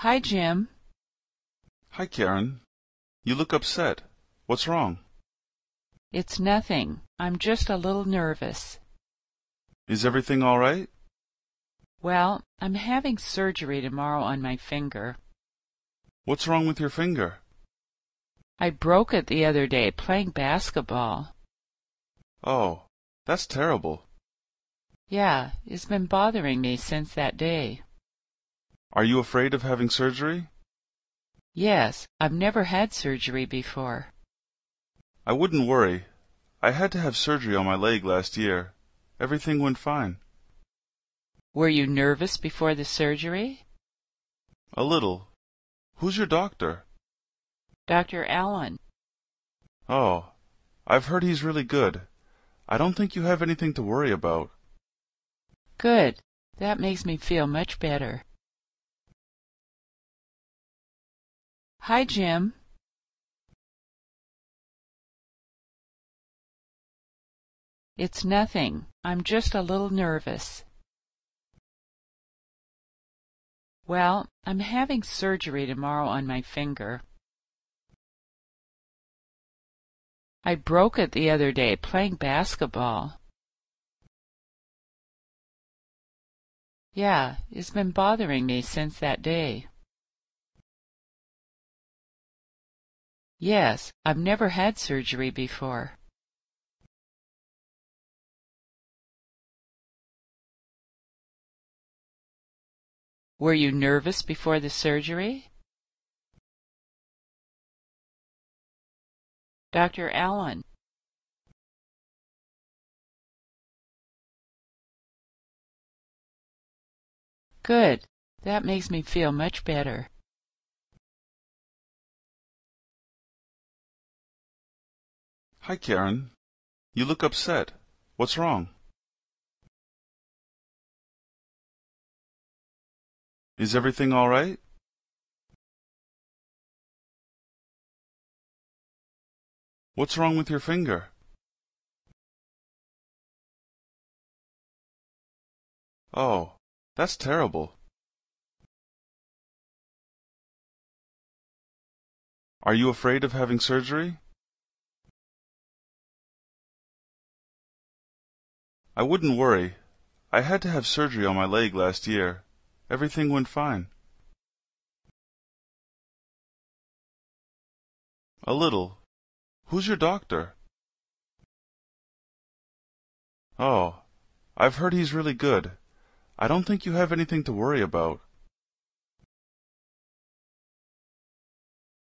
Hi, Jim. Hi, Karen. You look upset. What's wrong? It's nothing. I'm just a little nervous. Is everything all right? Well, I'm having surgery tomorrow on my finger. What's wrong with your finger? I broke it the other day playing basketball. Oh, that's terrible. Yeah, it's been bothering me since that day. Are you afraid of having surgery? Yes, I've never had surgery before. I wouldn't worry. I had to have surgery on my leg last year. Everything went fine. Were you nervous before the surgery? A little. Who's your doctor? Dr. Allen. Oh, I've heard he's really good. I don't think you have anything to worry about. Good. That makes me feel much better. Hi, Jim. It's nothing. I'm just a little nervous. Well, I'm having surgery tomorrow on my finger. I broke it the other day playing basketball. Yeah, it's been bothering me since that day. Yes, I've never had surgery before. Were you nervous before the surgery? Dr. Allen. Good. That makes me feel much better. Hi, Karen. You look upset. What's wrong? Is everything all right? What's wrong with your finger? Oh, that's terrible. Are you afraid of having surgery? I wouldn't worry. I had to have surgery on my leg last year. Everything went fine. A little. Who's your doctor? Oh, I've heard he's really good. I don't think you have anything to worry about.